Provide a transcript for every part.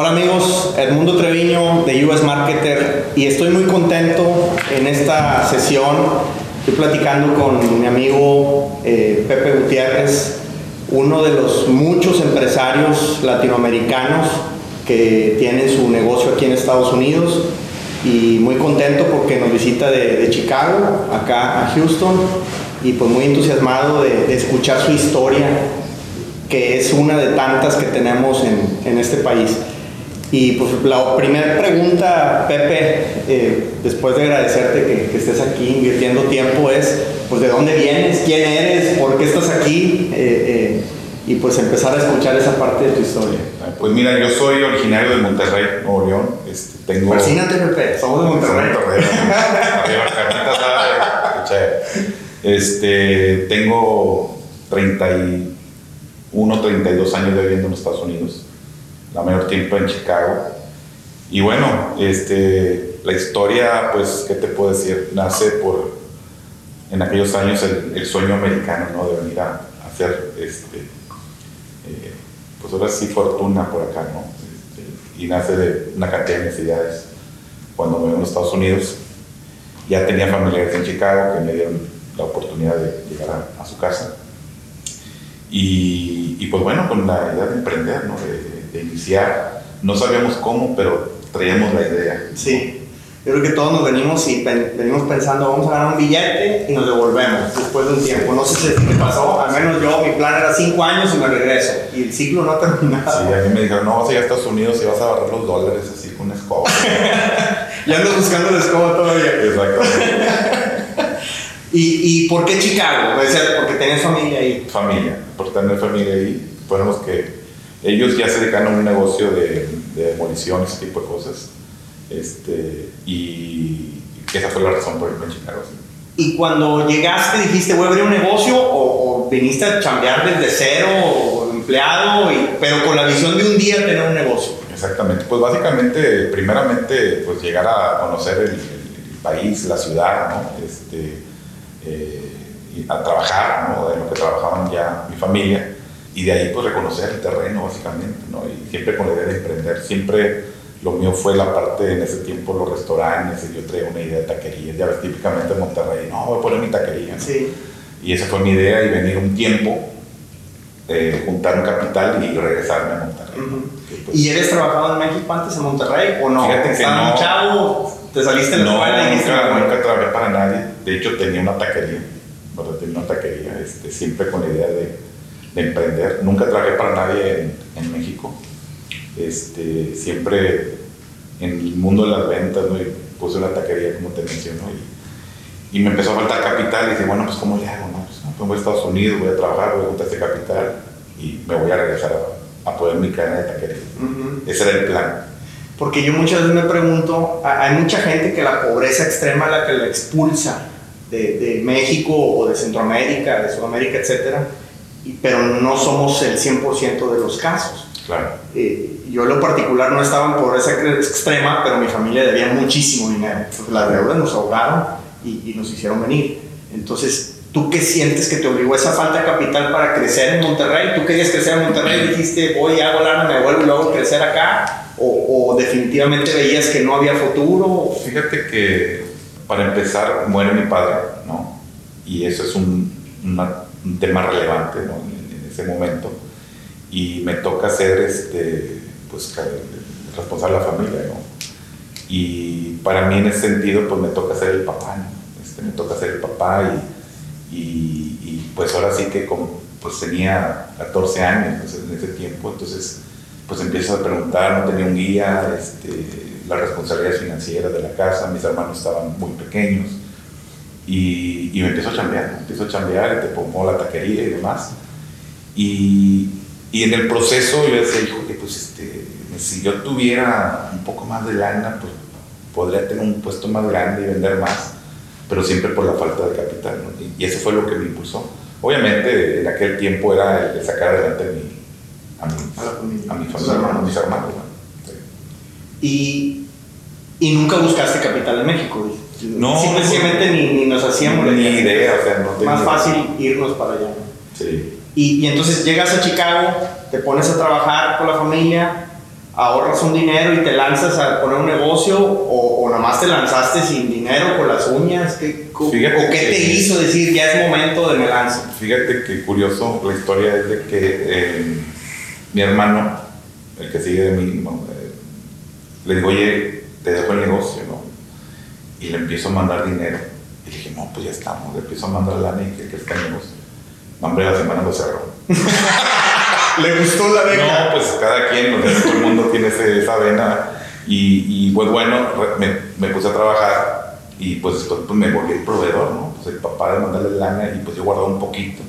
Hola amigos, Edmundo Treviño de US Marketer y estoy muy contento en esta sesión. Estoy platicando con mi amigo eh, Pepe Gutiérrez, uno de los muchos empresarios latinoamericanos que tienen su negocio aquí en Estados Unidos y muy contento porque nos visita de, Chicago, acá a Houston y pues muy entusiasmado de, escuchar su historia que es una de tantas que tenemos en, en este país. Y pues la primera pregunta, Pepe, eh, después de agradecerte que, que, estés aquí invirtiendo tiempo, es pues de dónde vienes, quién eres, por qué estás aquí, eh, eh, y pues empezar a escuchar esa parte de tu historia. Pues mira, yo soy originario de Monterrey, Nuevo León. Este, tengo... Persínate, Pepe, somos de Monterrey. Este, tengo 31, 32 años viviendo en los Estados Unidos la mayor tiempo en Chicago. Y bueno, este, la historia, pues, ¿qué te puedo decir? Nace por, en aquellos años, el, sueño americano, ¿no? De venir a, hacer, este, eh, pues ahora sí, fortuna por acá, ¿no? Este, y nace de una cantidad de necesidades. Cuando me vine a los Estados Unidos, ya tenía familiares en Chicago que me dieron la oportunidad de llegar a, su casa. Y, y, pues bueno, con la idea de emprender, ¿no? De, de iniciar. No sabíamos cómo, pero traíamos la idea. Sí. Yo creo que todos nos venimos y venimos pensando, vamos a ganar un billete y nos devolvemos después de un tiempo. No sé si qué pasó, al menos yo, mi plan era cinco años y me regreso. Y el ciclo no ha terminado. Sí, a mí me dijeron, no, vas a ir a Estados Unidos y vas a barrer los dólares así con una escoba. ya ando buscando la escoba todavía. Exactamente. ¿Y, ¿Y por qué Chicago? Porque tenés familia ahí. Familia, por tener familia ahí. Fuéramos que ellos ya se dedican a un negocio de, de demolición, ese tipo de cosas. Este, y esa fue la razón por irme a Chicago. ¿Y cuando llegaste dijiste voy a abrir un negocio o, viniste a chambear desde cero o empleado, y, pero con la visión de un día tener un negocio? Exactamente, pues básicamente, primeramente, pues llegar a conocer el, país, la ciudad, ¿no? Este, eh, a trabajar, ¿no? De lo que trabajaban ya mi familia y de ahí pues reconocer el terreno básicamente, ¿no? Y siempre con la idea de emprender, siempre lo mío fue la parte en ese tiempo los restaurantes, yo traía una idea de taquería, ya ves típicamente en Monterrey, no, voy a poner mi taquería, Sí. Y esa fue mi idea y venir un tiempo, eh, juntar un capital y regresarme a Monterrey. Pues ¿Y eres trabajado en México antes en Monterrey o no? Fíjate que no. chavo, te saliste en la no, escuela y nunca, nunca trabajé para nadie, de hecho tenía una taquería, ¿verdad? Tenía una taquería, este, siempre con la idea de emprender. Nunca trabajé para nadie en, México. Este, siempre en el mundo de las ventas, ¿no? puse una taquería, como te menciono, y, me empezó a faltar capital. Y dije, bueno, pues ¿cómo le hago? No? Pues, pues voy a Estados Unidos, voy a trabajar, voy a juntar este capital y me voy a regresar a, poder mi cadena de taquería. Ese era el plan. Porque yo muchas veces me pregunto, hay mucha gente que la pobreza extrema es la que la expulsa de, de México o de Centroamérica, de Sudamérica, etcétera pero no somos el 100% de los casos. Claro. Eh, yo en lo particular no estaba en pobreza extrema, pero mi familia debía muchísimo dinero. Las deudas nos ahogaron y, nos hicieron venir. Entonces, ¿tú qué sientes que te obligó esa falta de capital para crecer en Monterrey? ¿Tú querías crecer en Monterrey y dijiste, voy, a volar, me vuelvo y luego crecer acá? ¿O, definitivamente veías que no había futuro? Fíjate que para empezar muere mi padre, ¿no? Y eso es un, una un tema relevante en, ese momento y me toca ser este, pues, responsable de la familia. ¿no? Y para mí en ese sentido pues me toca ser el papá, este, me toca ser el papá y, y, pues ahora sí que como, pues tenía 14 años en ese tiempo, entonces pues empiezo a preguntar, no tenía un guía, este, las responsabilidades financieras de la casa, mis hermanos estaban muy pequeños y, y me empiezo a chambear, me empiezo a chambear, y te pongo la taquería y demás. Y, y en el proceso yo decía, híjole, pues este, si yo tuviera un poco más de lana, pues podría tener un puesto más grande y vender más, pero siempre por la falta de capital. Y, eso fue lo que me impulsó. Obviamente en aquel tiempo era el de sacar adelante a mi, a mi, a, mi familia, a mis hermanos. Y, y nunca buscaste capital en México, no, simplemente ni, ni, nos hacíamos ni idea, o sea, no más fácil irnos para allá. Sí. Y, y, entonces llegas a Chicago, te pones a trabajar con la familia, ahorras un dinero y te lanzas a poner un negocio o, o nada más te lanzaste sin dinero con las uñas? ¿Qué, ¿O qué te hizo decir ya es momento de me lanzo? Fíjate que curioso, la historia es de que eh, mi hermano, el que sigue de mí, eh, le digo, oye, te dejo el negocio, ¿no? Y le empiezo a mandar dinero. Y dije, no, pues ya estamos, le empiezo a mandar lana y que, que está el negocio. Nombre, la semana lo cerró. ¿Le gustó la vena? No, pues cada quien, todo el mundo tiene esa vena. Y, y pues bueno, me, me, puse a trabajar y pues después pues, me volví el proveedor, ¿no? Pues el papá de mandarle lana y pues yo guardaba un poquito.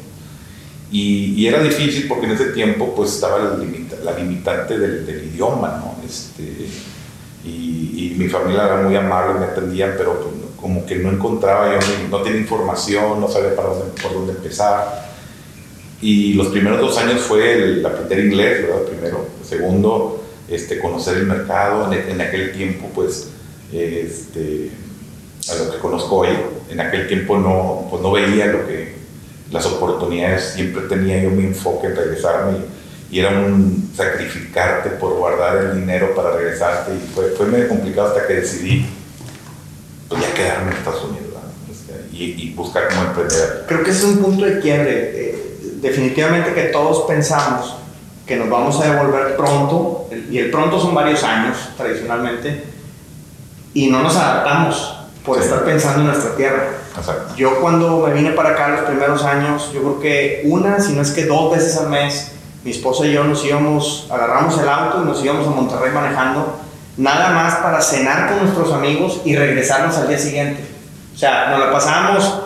Y, y, era difícil porque en ese tiempo pues estaba la, limita, la limitante del, del, idioma, ¿no? Este, y, mi familia era muy amable, me atendían, pero pues, como que no encontraba, yo no tenía información, no sabía para dónde, por dónde empezar. Y los primeros dos años fue el aprender inglés, ¿verdad? Primero. Segundo, este, conocer el mercado. En, en aquel tiempo, pues, este, a lo que conozco hoy, en aquel tiempo no, pues no veía lo que, las oportunidades, siempre tenía yo mi enfoque en regresarme y, era un sacrificarte por guardar el dinero para regresarte y fue, fue medio complicado hasta que decidí pues ya quedarme en Estados Unidos este, y, y, buscar cómo emprender. Creo que ese es un punto de quiebre. Eh, definitivamente que todos pensamos que nos vamos a devolver pronto, y el pronto son varios años tradicionalmente, y no nos adaptamos por sí. estar pensando en nuestra tierra. Exacto. Yo cuando me vine para acá los primeros años, yo creo que una, si no es que dos veces al mes, mi esposa y yo nos íbamos, agarramos el auto y nos íbamos a Monterrey manejando, nada más para cenar con nuestros amigos y regresarnos al día siguiente. O sea, nos la pasábamos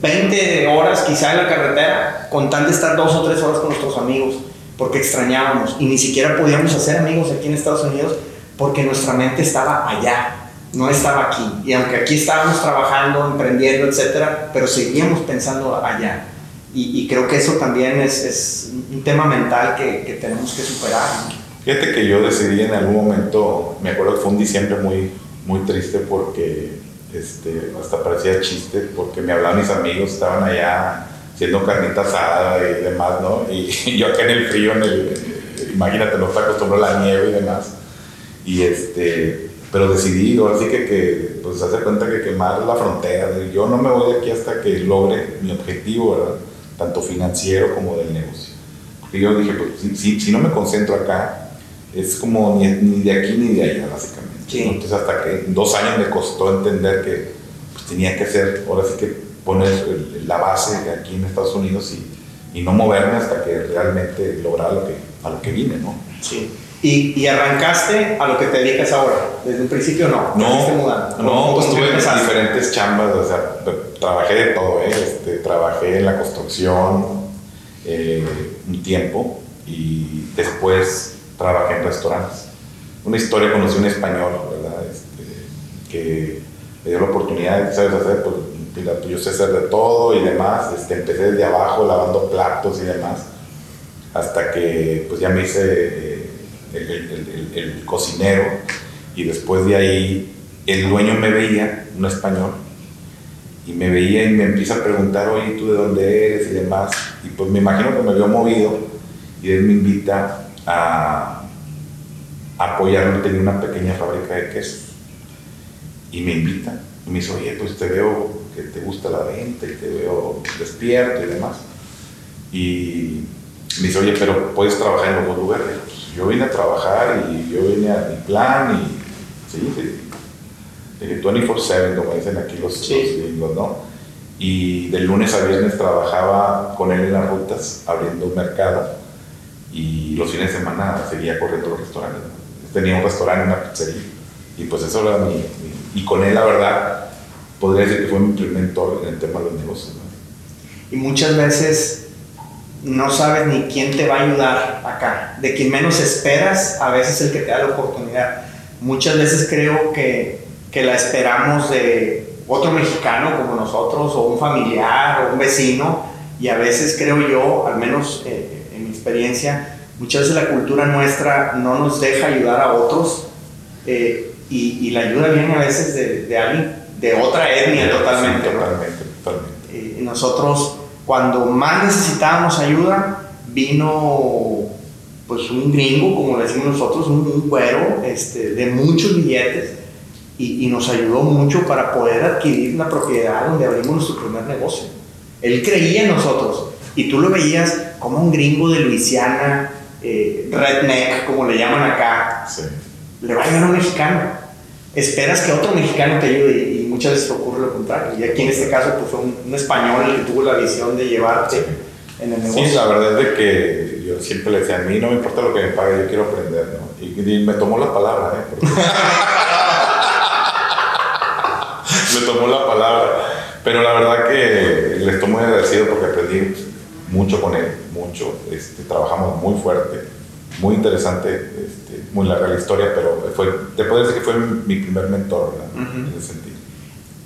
20 horas quizá en la carretera con tal de estar dos o tres horas con nuestros amigos porque extrañábamos y ni siquiera podíamos hacer amigos aquí en Estados Unidos porque nuestra mente estaba allá, no estaba aquí. Y aunque aquí estábamos trabajando, emprendiendo, etcétera, pero seguíamos pensando allá. Y, y creo que eso también es, es un tema mental que, que, tenemos que superar. Fíjate que yo decidí en algún momento, me acuerdo que fue un diciembre muy, muy triste porque este, hasta parecía chiste porque me hablaban mis amigos, estaban allá haciendo carnita asada y demás, ¿no? Y, y yo acá en el frío, en el, imagínate, no está acostumbrado a la nieve y demás. Y este, pero decidí, ahora sí que, que pues hace cuenta que quemar la frontera, yo no me voy de aquí hasta que logre mi objetivo, ¿verdad? Tanto financiero como del negocio. Porque yo dije, pues si, si, si no me concentro acá, es como ni, ni de aquí ni de allá, básicamente. Sí. Entonces hasta que dos años me costó entender que pues, tenía que hacer, ahora sí que poner la base aquí en Estados Unidos y, y no moverme hasta que realmente lograra lo que, a lo que vine, ¿no? Sí. ¿Y, ¿Y, arrancaste a lo que te dedicas ahora? ¿Desde un principio no? No, no pues tuve diferentes chambas, o sea, trabajé de todo, ¿eh? este, trabajé en la construcción eh, un tiempo y después trabajé en restaurantes una historia, conocí un español, ¿verdad? Este, que me dio la oportunidad, ¿sabes hacer? Pues, pues yo sé hacer de todo y demás. Este, empecé desde abajo lavando platos y demás, hasta que pues ya me hice eh, el, el, el, el, cocinero y después de ahí el dueño me veía, un español, y me veía y me empieza a preguntar, oye, ¿tú de dónde eres? y demás. Y pues me imagino que me vio movido y él me invita a apoyarlo, tenía una pequeña fábrica de quesos. Y me invita, y me dice, oye, pues te veo que te gusta la venta y te veo despierto y demás. Y me dice, oye, pero puedes trabajar en los lugares. Pues yo vine a trabajar y yo vine a mi plan y sí, sí. Dije 24-7, como dicen aquí los, sí. los gringos, ¿no? Y de lunes a viernes trabajaba con él en las rutas, abriendo un mercado. Y los fines de semana seguía corriendo los restaurantes. ¿no? tenía un restaurante, una pizzería. Y pues eso era mi, mi, Y con él, la verdad, podría decir que fue mi primer mentor en el tema de los negocios. ¿no? Y muchas veces no sabes ni quién te va a ayudar acá. De quien menos esperas, a veces el que te da la oportunidad. Muchas veces creo que, que la esperamos de otro mexicano como nosotros, o un familiar, o un vecino, y a veces creo yo, al menos eh, en mi experiencia, muchas veces la cultura nuestra no nos deja ayudar a otros eh, y, y, la ayuda viene a veces de, de alguien de otra etnia Sí, totalmente. ¿no? totalmente, totalmente. Eh, nosotros cuando más necesitábamos ayuda vino pues un gringo, como decimos nosotros, un, un güero este, de muchos billetes y, y, nos ayudó mucho para poder adquirir una propiedad donde abrimos nuestro primer negocio. Él creía en nosotros y tú lo veías como un gringo de Luisiana, eh, redneck, como le llaman acá, Sí. le va a ayudar a un mexicano. Esperas que otro mexicano te ayude y muchas veces ocurre lo contrario. Y aquí en este caso pues, fue un, un español el que tuvo la visión de llevarte en el negocio. Sí, la verdad es de que yo siempre le decía, a mí no me importa lo que me pague, yo quiero aprender, ¿no? Y, y me tomó la palabra, ¿eh? Porque- me tomó la palabra. Pero la verdad que le estoy muy agradecido porque aprendí mucho con él, mucho. Este, trabajamos muy fuerte, muy interesante, este, muy larga la historia, pero fue, te puedo decir que fue mi primer mentor, ¿verdad? Ujú. En ese sentido.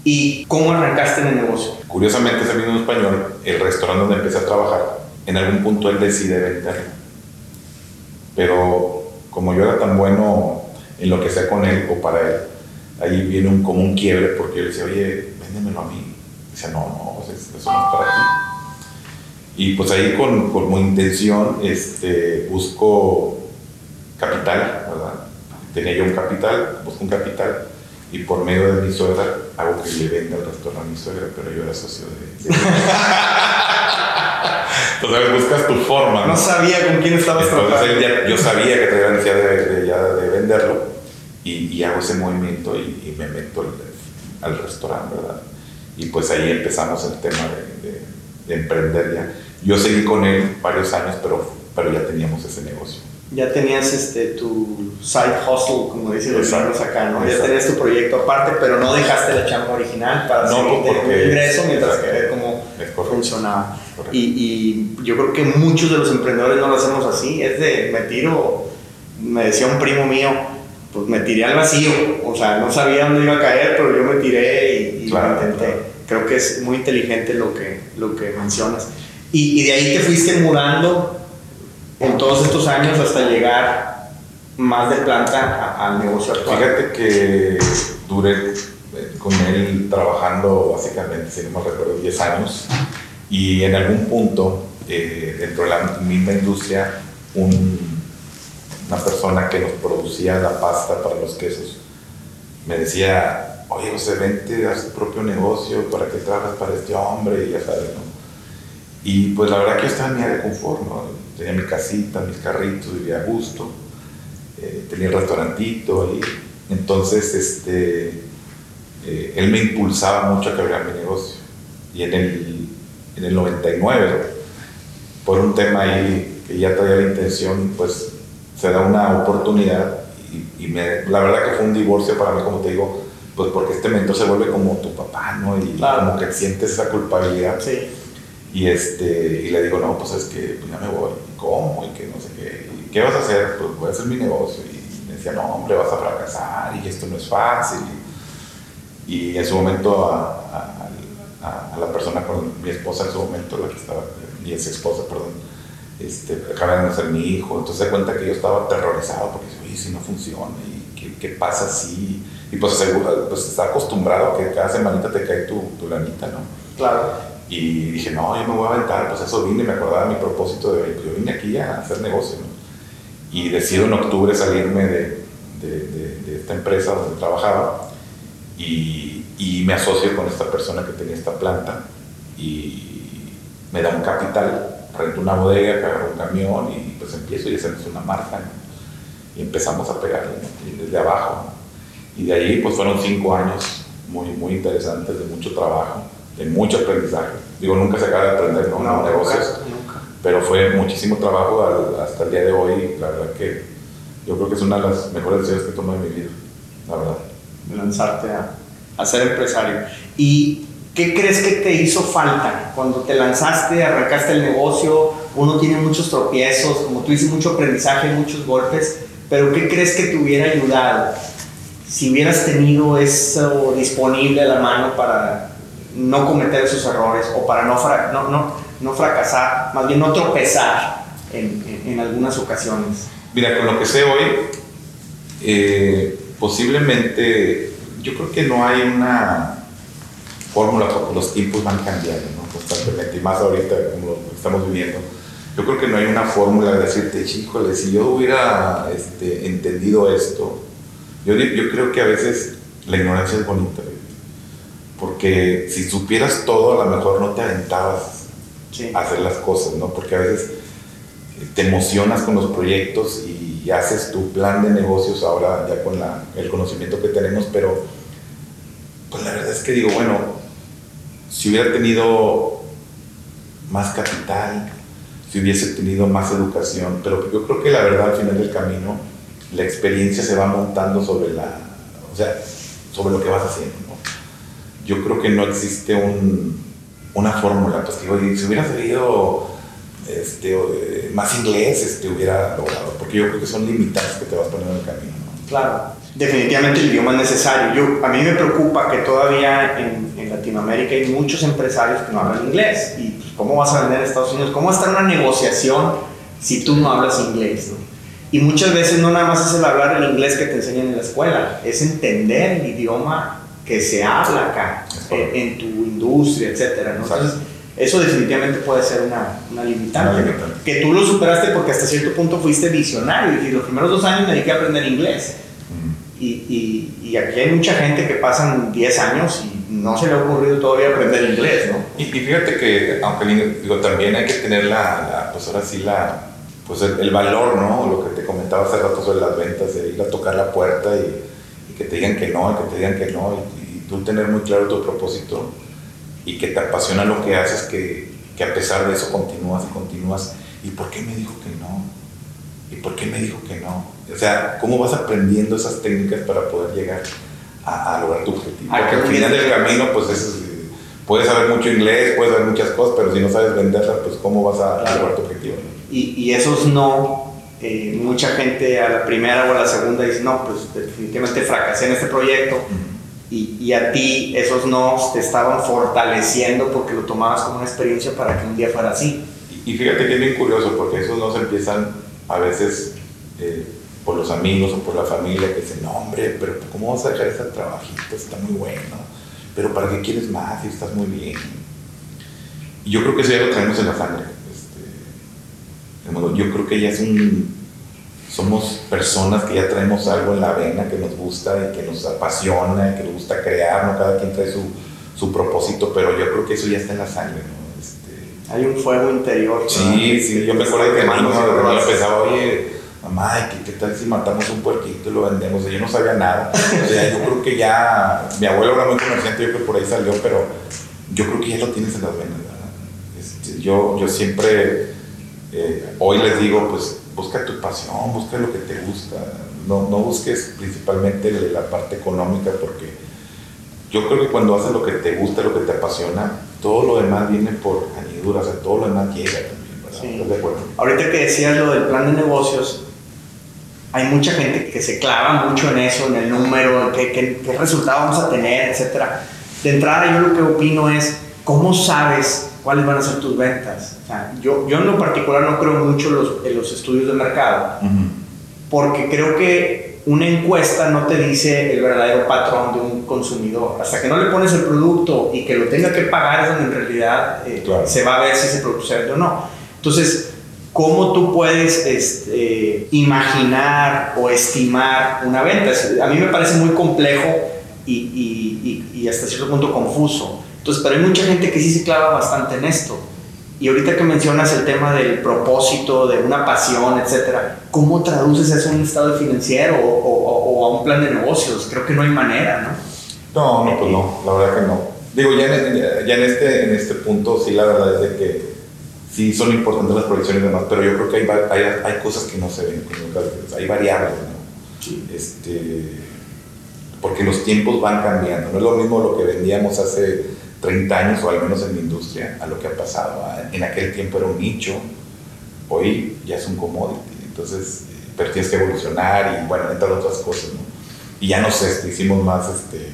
¿Y cómo arrancaste en el negocio? Curiosamente, ese mismo español, el restaurante donde empecé a trabajar, en algún punto él decide venderlo. Pero como yo era tan bueno en lo que sea con él o para él, ahí viene un, como un quiebre porque yo le decía, oye, véndemelo a mí. Dice, no, no, es- eso no es para ti. Y pues ahí con, con mi intención este, busco capital, ¿verdad? Tenía yo un capital, busco un capital y por medio de mi suegra hago que le venda el restaurante a mi suegra, pero yo era socio de... de- Entonces buscas tu forma. No sabía con quién estabas Entonces trabajando. ya- yo sabía que traía la necesidad de, de- ya de venderlo y, y hago ese movimiento y, y me meto al, al restaurante, ¿verdad? Y pues ahí empezamos el tema de, de- de emprender ya. Yo seguí con él varios años, pero, pero ya teníamos ese negocio. Ya tenías este, tu side hustle, como dicen los gringos acá, ¿no? Ya Exacto. tenías tu proyecto aparte, pero no dejaste la chamba original para No, seguir porque- teniendo ingreso mientras que ver cómo funcionaba. Y, y yo creo que muchos de los emprendedores no lo hacemos así, es de me tiro, me decía un primo mío, pues me tiré al vacío, o sea, no sabía dónde iba a caer, pero yo me tiré y, y Claro, lo intenté. claro. Creo que es muy inteligente lo que, lo que mencionas. Y, y de ahí te fuiste mudando en todos estos años hasta llegar más de planta al negocio actual. Fíjate que duré eh, con él trabajando básicamente, si no me recuerdo, 10 años y en algún punto eh, dentro de la misma industria un- una persona que nos producía la pasta para los quesos me decía, oye José, vente, haz tu propio negocio, ¿para qué trabajas para este hombre? Y ya sabes, ¿no? Y pues la verdad que yo estaba en mi área de confort, ¿no? Tenía mi casita, mis carritos, vivía a gusto, eh, tenía el restaurantito ahí. Entonces, este, eh, él me impulsaba mucho a abriera mi negocio. Y en el, en el 99, por un tema ahí que ya traía la intención, pues se da una oportunidad y, y me- la verdad que fue un divorcio para mí, como te digo, pues porque este mentor se vuelve como tu papá, ¿no? Y Claro. como que sientes esa culpabilidad. Sí. Y, este, y le digo, no, pues es que pues ya me voy. ¿Y ¿Cómo? Y que no sé qué. ¿Y qué vas a hacer? Pues voy a hacer mi negocio. Y me decía, no, hombre, vas a fracasar y esto no es fácil. Y, en su momento a, a- a- a la persona con mi esposa en su momento, la que estaba, mi ex esposa, perdón, este, acaba de nacer mi hijo. Entonces se cuenta que yo estaba aterrorizado porque oye, si no funciona, ¿y qué, qué pasa si? Y pues, seguro, pues está acostumbrado a que cada semanita te cae tu, tu lanita, ¿no? Claro. Y dije, no, yo me voy a aventar, pues eso vine, me acordaba de mi propósito de, pues yo vine aquí a hacer negocio, ¿no? Y decido en octubre salirme de, de, de- de esta empresa donde trabajaba y, y me asocio con esta persona que tenía esta planta y me da un capital, rento una bodega, agarro un camión y pues empiezo y hacemos una marca, ¿no? Y empezamos a pegarle, ¿no? Desde abajo, ¿no? Y de ahí pues fueron cinco años muy, muy interesantes, de mucho trabajo, de mucho aprendizaje. Digo, nunca se acaba de aprender, ¿no? No, Los negocios, nunca, nunca. pero fue muchísimo trabajo al- hasta el día de hoy. La verdad que yo creo que es una de las mejores decisiones que tomé en mi vida, la verdad. lanzarte a, a ser empresario. ¿Y qué crees que te hizo falta cuando te lanzaste, arrancaste el negocio? Uno tiene muchos tropiezos, como tú dices, mucho aprendizaje, muchos golpes, pero ¿qué crees que te hubiera ayudado si hubieras tenido eso disponible a la mano para no cometer esos errores o para no, fra- no, no, no fracasar, más bien no tropezar en, en- en algunas ocasiones? Mira, con lo que sé hoy, eh, posiblemente, yo creo que no hay una fórmula porque los tiempos van cambiando ¿no? constantemente y más ahorita como lo estamos viviendo. yo creo que no hay una fórmula de decirte, híjole, si yo hubiera este, entendido esto, yo, yo creo que a veces la ignorancia es bonita, porque si supieras todo, a lo mejor no te aventabas a hacer las cosas, ¿no? Porque a veces te emocionas con los proyectos y haces tu plan de negocios ahora ya con la, el conocimiento que tenemos, pero pues la verdad es que digo, bueno, si hubiera tenido más capital, si hubiese tenido más educación, pero yo creo que la verdad al final del camino la experiencia se va montando sobre la, o sea, sobre lo que vas haciendo. Yo creo que no existe un, una fórmula, pues si hubiera sabido este, eh, más inglés, este, hubiera logrado, porque yo creo que son limitantes que te vas poniendo en el camino. Claro, definitivamente el idioma es necesario. Yo, a mí me preocupa que todavía en, en Latinoamérica hay muchos empresarios que no hablan inglés. ¿Y pues, cómo vas a vender en Estados Unidos? ¿Cómo va a estar una negociación si tú no hablas inglés? ¿no? Y muchas veces no nada más es el hablar el inglés que te enseñan en la escuela, es entender el idioma que se habla acá, en, en, tu industria, etc. ¿no? Entonces, eso definitivamente puede ser una, una, limitante. una, limitante. Que tú lo superaste porque hasta cierto punto fuiste visionario y los primeros dos años me dediqué a aprender inglés. Y, y, y, aquí hay mucha gente que pasan 10 años y no se le ha ocurrido todavía aprender inglés, ¿no? Y, y fíjate que, aunque digo, también hay que tener la, la pues ahora sí, la, pues el, el, valor, ¿no? Lo que te comentaba hace rato sobre las ventas, de ir a tocar la puerta y, que te digan que no, y que te digan que no, y tú tener muy claro tu propósito y que te apasiona lo que haces, que, que, a pesar de eso continúas y continúas. ¿Y por qué me dijo que no? ¿Y por qué me dijo que no? O sea, ¿cómo vas aprendiendo esas técnicas para poder llegar a, a lograr tu objetivo? Porque al final del camino, pues es, puedes saber mucho inglés, puedes saber muchas cosas, pero si no sabes venderlas, pues ¿cómo vas a, a lograr tu objetivo? Y, y esos no, eh, mucha gente a la primera o a la segunda dice, no, pues definitivamente fracasé en este proyecto. Uh -huh y, y, a ti esos no te estaban fortaleciendo porque lo tomabas como una experiencia para que un día fuera así. Y, y fíjate que es bien curioso porque esos no se empiezan a veces eh, por los amigos o por la familia que dicen, no hombre, pero ¿cómo vas a dejar ese trabajito? Está muy bueno. Pero ¿para qué quieres más si estás muy bien? Y yo creo que eso ya lo traemos en la sangre. Este, yo creo que ya es un somos personas que ya traemos algo en la vena que nos gusta y que nos apasiona y que nos gusta crear, ¿no? Cada quien trae su, su propósito, pero yo creo que eso ya está en la sangre. Hay un fuego interior. Sí, sí, yo me acuerdo que mi mamá pensaba, oye, mamá, ¿qué, ¿qué, tal si matamos un puerquito y lo vendemos? yo no sabía nada. O sea, yo creo que ya, mi abuelo era muy comerciante, yo creo que por ahí salió, pero yo creo que ya lo tienes en las venas, ¿verdad? Este, yo, yo siempre, eh, hoy les digo, pues, busca tu pasión, busca lo que te gusta, no, no busques principalmente la parte económica porque yo creo que cuando haces lo que te gusta, lo que te apasiona, todo lo demás viene por añadidura, o sea, todo lo demás llega también, ¿verdad? Sí. ¿Estás de acuerdo? Ahorita que decías lo del plan de negocios, hay mucha gente que se clava mucho en eso, en el número, en qué, qué, qué resultado vamos a tener, etc. De entrada yo lo que opino es, ¿cómo sabes cuáles van a ser tus ventas. O sea, yo, yo en lo particular no creo mucho los, en los estudios de mercado, uh -huh. porque creo que una encuesta no te dice el verdadero patrón de un consumidor. Hasta que no le pones el producto y que lo tenga que pagar es donde en realidad eh, claro. se va a ver si ese producto se vende o no. Entonces, ¿cómo tú puedes este, imaginar o estimar una venta? A mí me parece muy complejo y, y, y, y hasta cierto punto confuso. Entonces, pero hay mucha gente que sí se clava bastante en esto. Y ahorita que mencionas el tema del propósito, de una pasión, etcétera, ¿cómo traduces eso a un estado financiero o, o, o, a un plan de negocios? Creo que no hay manera, ¿no? No, no, pues no, la verdad que no. Digo, ya en, ya en, este, en este punto sí la verdad es de que sí son importantes las proyecciones y demás, pero yo creo que hay, hay, hay cosas que no se ven, hay variables, ¿no? Sí. Este, porque los tiempos van cambiando, no es lo mismo lo que vendíamos hace 30 años, o al menos en mi industria, a lo que ha pasado. En aquel tiempo era un nicho, hoy ya es un commodity, entonces, pero tienes que evolucionar y bueno, entre otras cosas, ¿no? Y ya no sé, este, hicimos más, este,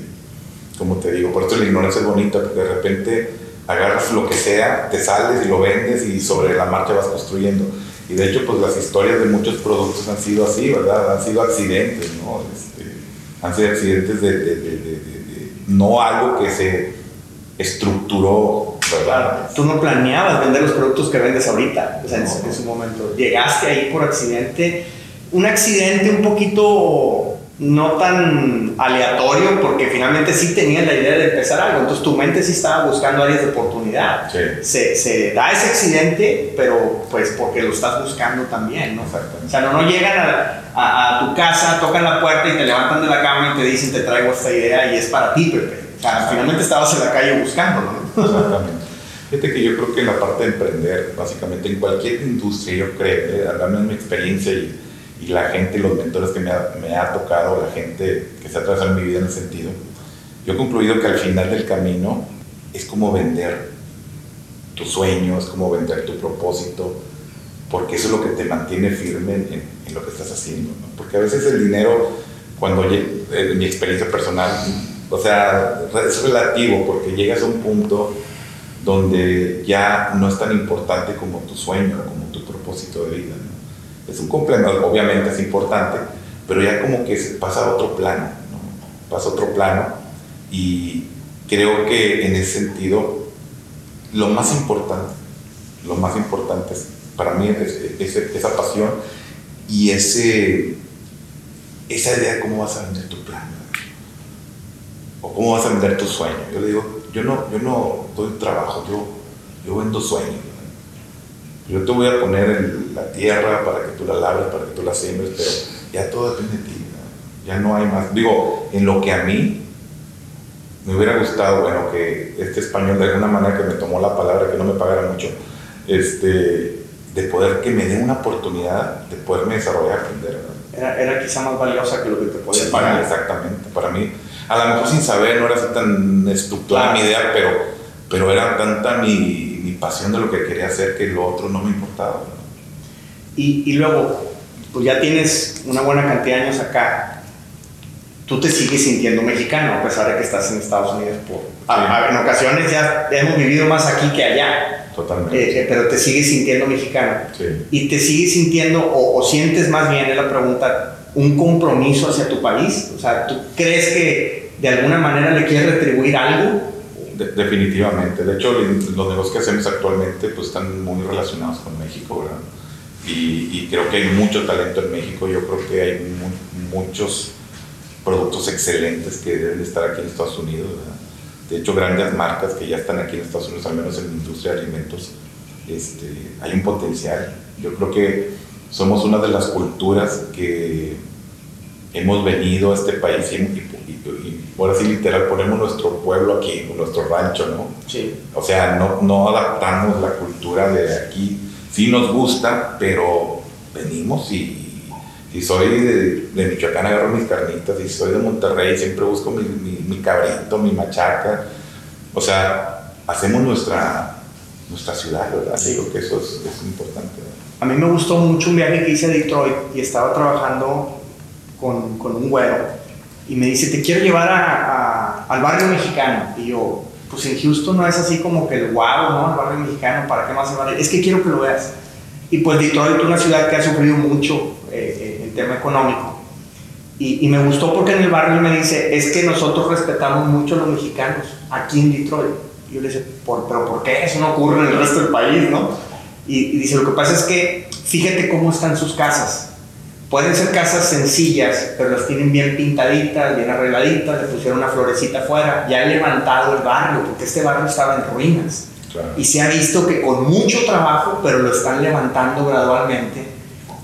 como te digo, por eso la ignorancia es bonita, porque de repente agarras lo que sea, te sales y lo vendes y sobre la marcha vas construyendo. Y de hecho, pues las historias de muchos productos han sido así, ¿verdad? Han sido accidentes, ¿no? Este, han sido accidentes de, de, de, de no algo que se estructuró ¿verdad? Tú no planeabas vender los productos que vendes ahorita, o sea, en, su, en su momento. Llegaste ahí por accidente, un accidente un poquito no tan aleatorio, porque finalmente sí tenías la idea de empezar algo, entonces tu mente sí estaba buscando áreas de oportunidad. Sí. Se, se da ese accidente, pero pues porque lo estás buscando también, ¿no? O sea, no, no llegan a, a, a, tu casa, tocan la puerta y te levantan de la cama y te dicen, te traigo esta idea y es para ti, Pepe. Sea, finalmente estabas en la calle buscándolo, ¿no? Exactamente. Fíjate que yo creo que la parte de emprender, básicamente en cualquier industria, yo creo, eh, hablando de mi experiencia y y la gente, los mentores que me ha, me ha tocado, la gente que se ha atravesado en mi vida en ese sentido, yo he concluido que al final del camino es como vender tu sueño, es como vender tu propósito, porque eso es lo que te mantiene firme en, en, lo que estás haciendo. ¿no? Porque a veces el dinero, cuando en mi experiencia personal, o sea, es relativo, porque llegas a un punto donde ya no es tan importante como tu sueño, como tu propósito de vida. ¿no? es un complemento, obviamente es importante, pero ya como que pasa a otro plano, ¿no? pasa a otro plano y creo que en ese sentido lo más importante, lo más importante es, para mí es, es, esa pasión y ese, esa idea de cómo vas a vender tu plan o cómo vas a vender tu sueño. Yo le digo, yo no, yo no doy trabajo, yo, yo vendo sueños. Yo te voy a poner en la tierra para que tú la labres, para que tú la siembres, pero ya todo depende de ti. ¿no? Ya no hay más. Digo, en lo que a mí me hubiera gustado, bueno, que este español de alguna manera que me tomó la palabra, que no me pagara mucho, este, de poder que me dé una oportunidad de poderme desarrollar, aprender. ¿no? Era, era, quizá más valiosa que lo que te podía pagar. Exactamente. Para mí, a lo mejor sin saber, no era así tan estructurada mi idea, pero, pero era tanta mi mi pasión de lo que quería hacer que lo otro no me importaba. Y, y, luego, pues ya tienes una buena cantidad de años acá, tú te sigues sintiendo mexicano a pesar de que estás en Estados Unidos. Por, sí. a, a, en ocasiones ya hemos vivido más aquí que allá. Totalmente. Eh, eh, pero te sigues sintiendo mexicano. Sí. Y te sigues sintiendo, o, o sientes más bien, es la pregunta, un compromiso hacia tu país. O sea, ¿tú crees que de alguna manera le quieres retribuir algo? De, definitivamente. De hecho, los negocios que hacemos actualmente pues, están muy relacionados con México, ¿verdad? Y, creo que hay mucho talento en México. Yo creo que hay mu muchos productos excelentes que deben estar aquí en Estados Unidos. De hecho, grandes marcas que ya están aquí en Estados Unidos, al menos en la industria de alimentos, este, hay un potencial. Yo creo que somos una de las culturas que hemos venido a este país y, y por así literal, ponemos nuestro pueblo aquí, nuestro rancho, ¿no? Sí. O sea, no, no adaptamos la cultura de aquí. Sí nos gusta, pero venimos y si soy de, de Michoacán agarro mis carnitas, si soy de Monterrey siempre busco mi, mi, mi cabrito, mi machaca. O sea, hacemos nuestra, nuestra ciudad, ¿verdad? Digo que eso es, importante. A mí me gustó mucho un viaje que hice a Detroit y estaba trabajando con, con un güero y me dice, te quiero llevar a, al barrio mexicano. Y yo, pues en Houston no es así como que el guau, ¿no? El barrio mexicano, ¿para qué más se vale? Es que quiero que lo veas. Y pues Detroit es una ciudad que ha sufrido mucho eh, en tema económico. Y, y, me gustó porque en el barrio me dice, es que nosotros respetamos mucho a los mexicanos aquí en Detroit. Yo le dije, ¿Por, pero ¿por qué? Eso no ocurre en el resto del país, ¿no? Y, y dice, lo que pasa es que fíjate cómo están sus casas Pueden ser casas sencillas, pero las tienen bien pintaditas, bien arregladitas, le pusieron una florecita afuera, ya han levantado el barrio, porque este barrio estaba en ruinas. Claro. Y se ha visto que con mucho trabajo, pero lo están levantando gradualmente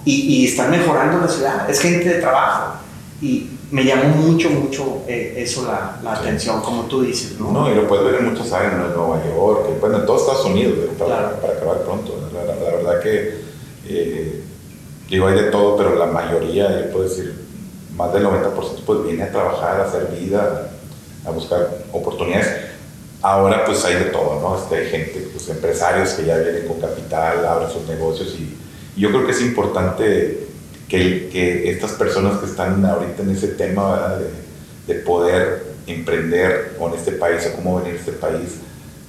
y, y están mejorando la ciudad. Es gente de trabajo. Y me llamó mucho, mucho eh, eso la, la sí. atención, como tú dices. No, no y lo puedes ver en muchas áreas, ¿no? en Nueva York, bueno, en todos Estados Unidos, para, claro. para acabar pronto. La, la, la verdad que. Eh, digo, hay de todo, pero la mayoría, yo puedo decir, más del 90% pues viene a trabajar, a hacer vida, a buscar oportunidades. Ahora pues hay de todo, ¿no? Este, hay gente, pues empresarios que ya vienen con capital, abren sus negocios y, y yo creo que es importante que, que, estas personas que están ahorita en ese tema ¿verdad? de, de poder emprender con este país o cómo venir a este país,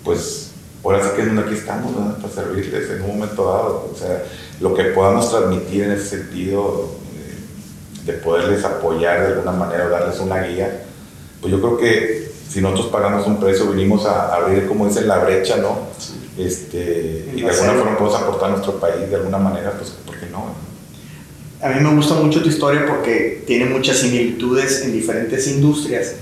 pues ahora sí que es donde aquí estamos, ¿verdad? Para servirles en un momento dado. O sea, lo que podamos transmitir en ese sentido, eh, de poderles apoyar de alguna manera o darles una guía, pues yo creo que si nosotros pagamos un precio, venimos a abrir, como dicen, la brecha, ¿no? Este, y de alguna forma podemos aportar a nuestro país de alguna manera, pues, ¿por qué no? A mí me gusta mucho tu historia porque tiene muchas similitudes en diferentes industrias,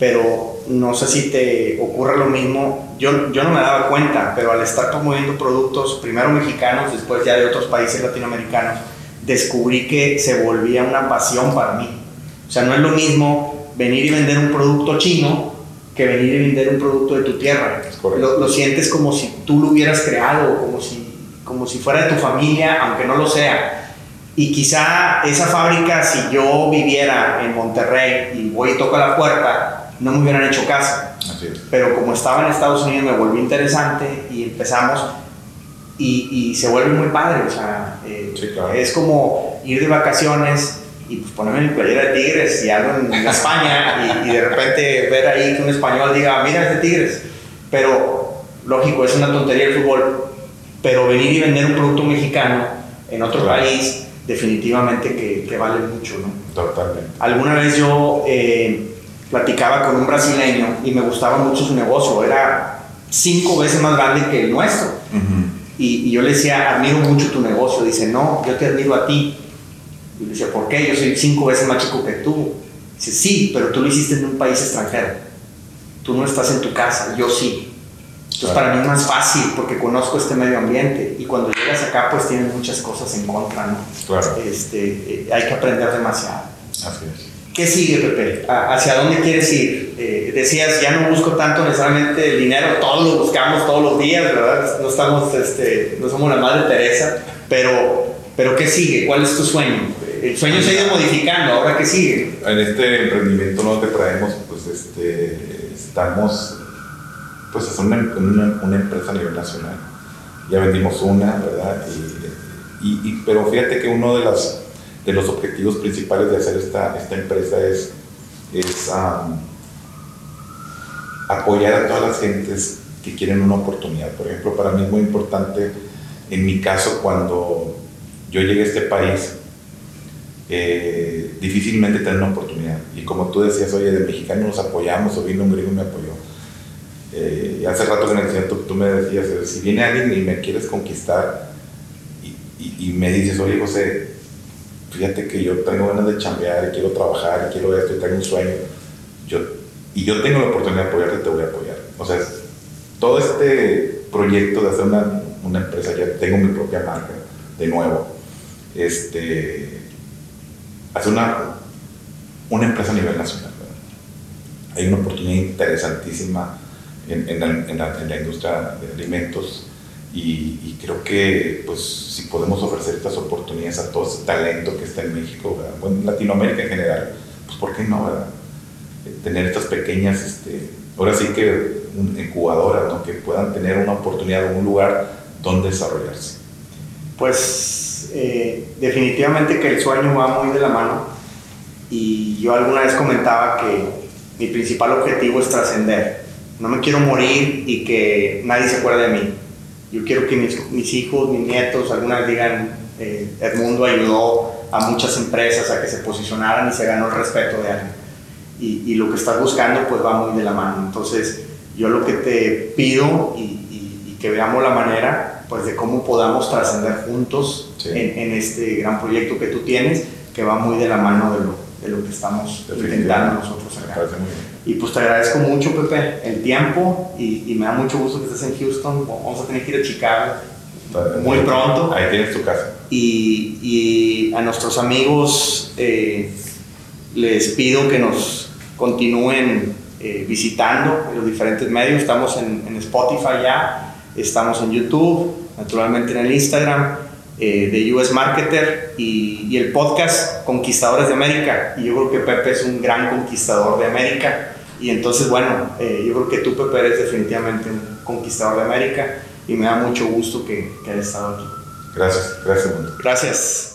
pero no sé si te ocurre lo mismo. Yo, yo no me daba cuenta, pero al estar promoviendo productos, primero mexicanos, después ya de otros países latinoamericanos, descubrí que se volvía una pasión para mí. O sea, no es lo mismo venir y vender un producto chino que venir y vender un producto de tu tierra. Lo, lo, sientes como si tú lo hubieras creado, como si, como si fuera de tu familia, aunque no lo sea. Y quizá esa fábrica, si yo viviera en Monterrey y voy y toco la puerta, no me hubieran hecho caso. Pero como estaba en Estados Unidos me volvió interesante y empezamos y, y se vuelve muy padre. O sea, eh, es como ir de vacaciones y pues ponerme mi playera de Tigres y algo en, España y, de repente ver ahí que un español diga, mira es de Tigres. Pero, lógico, es una tontería el fútbol, pero venir y vender un producto mexicano en otro país, definitivamente que, que, vale mucho, ¿no? Totalmente. Alguna vez yo eh, platicaba con un brasileño y me gustaba mucho su negocio, era cinco veces más grande que el nuestro. y, y yo le decía, admiro mucho tu negocio. Dice, no, yo te admiro a ti y le decía, ¿por qué? Yo soy cinco veces más chico que tú. Dice, sí, pero tú lo hiciste en un país extranjero. Tú no estás en tu casa, yo sí. Entonces para mí es más fácil porque conozco este medio ambiente y cuando llegas acá pues tienes muchas cosas en contra, ¿no? Claro. Este, eh, hay que aprender demasiado. Así es. ¿Qué sigue, Pepe? ¿Hacia dónde quieres ir? Eh, decías, ya no busco tanto necesariamente el dinero, todos lo buscamos todos los días, ¿verdad? No, estamos, este, no somos la Madre Teresa, pero, pero ¿qué sigue? ¿Cuál es tu sueño? el sueño se ha ido modificando, ahora qué sigue. En este emprendimiento nuevo que traemos, pues este, estamos, pues es una, una, empresa a nivel nacional. Ya vendimos una, ¿verdad? Y, y, pero fíjate que uno de, las, de los objetivos principales de hacer esta, esta empresa es, es apoyar a todas las gentes que quieren una oportunidad. Por ejemplo, para mí es muy importante, en mi caso, cuando yo llegué a este país, eh, difícilmente tener una oportunidad. Y como tú decías, oye, de mexicano nos apoyamos, o vino un griego me apoyó. Eh, hace rato en el tú me decías, si viene alguien y me quieres conquistar y, me dices, oye, José, fíjate que yo tengo ganas de chambear, quiero trabajar, quiero esto, tengo un sueño, yo, y yo tengo la oportunidad de apoyarte, te voy a apoyar. O sea, todo este proyecto de hacer una, una empresa, ya tengo mi propia marca, de nuevo, este hacer una, una empresa a nivel nacional. Hay una oportunidad interesantísima en, en, la, en, la, industria de alimentos y, creo que pues, si podemos ofrecer estas oportunidades a todo ese talento que está en México, en Latinoamérica en general, pues ¿por qué no? Eh, tener estas pequeñas, este, ahora sí que incubadoras, ¿no? que puedan tener una oportunidad, un lugar donde desarrollarse. Pues eh, definitivamente que el sueño va muy de la mano y yo alguna vez comentaba que mi principal objetivo es trascender. No me quiero morir y que nadie se acuerde de mí. Yo quiero que mis, mis hijos, mis nietos, alguna vez digan, eh, Edmundo ayudó a muchas empresas a que se posicionaran y se ganó el respeto de alguien. Y, y, lo que estás buscando pues va muy de la mano. Entonces yo lo que te pido y, y, y que veamos la manera pues de cómo podamos trascender juntos en, este gran proyecto que tú tienes, que va muy de la mano de lo, de lo que estamos intentando nosotros acá. Y pues te agradezco mucho, Pepe, el tiempo y, me da mucho gusto que estés en Houston. Vamos a tener que ir a Chicago muy pronto. Ahí tienes tu casa. Y, y a nuestros amigos eh, les pido que nos continúen eh, visitando en los diferentes medios. Estamos en, en Spotify ya Estamos en YouTube, naturalmente en el Instagram eh, de US Marketer y, el podcast Conquistadores de América. Y yo creo que Pepe es un gran conquistador de América. Y entonces, bueno, eh, yo creo que tú, Pepe, eres definitivamente un conquistador de América y me da mucho gusto que, que hayas estado aquí. Gracias, gracias. Gracias.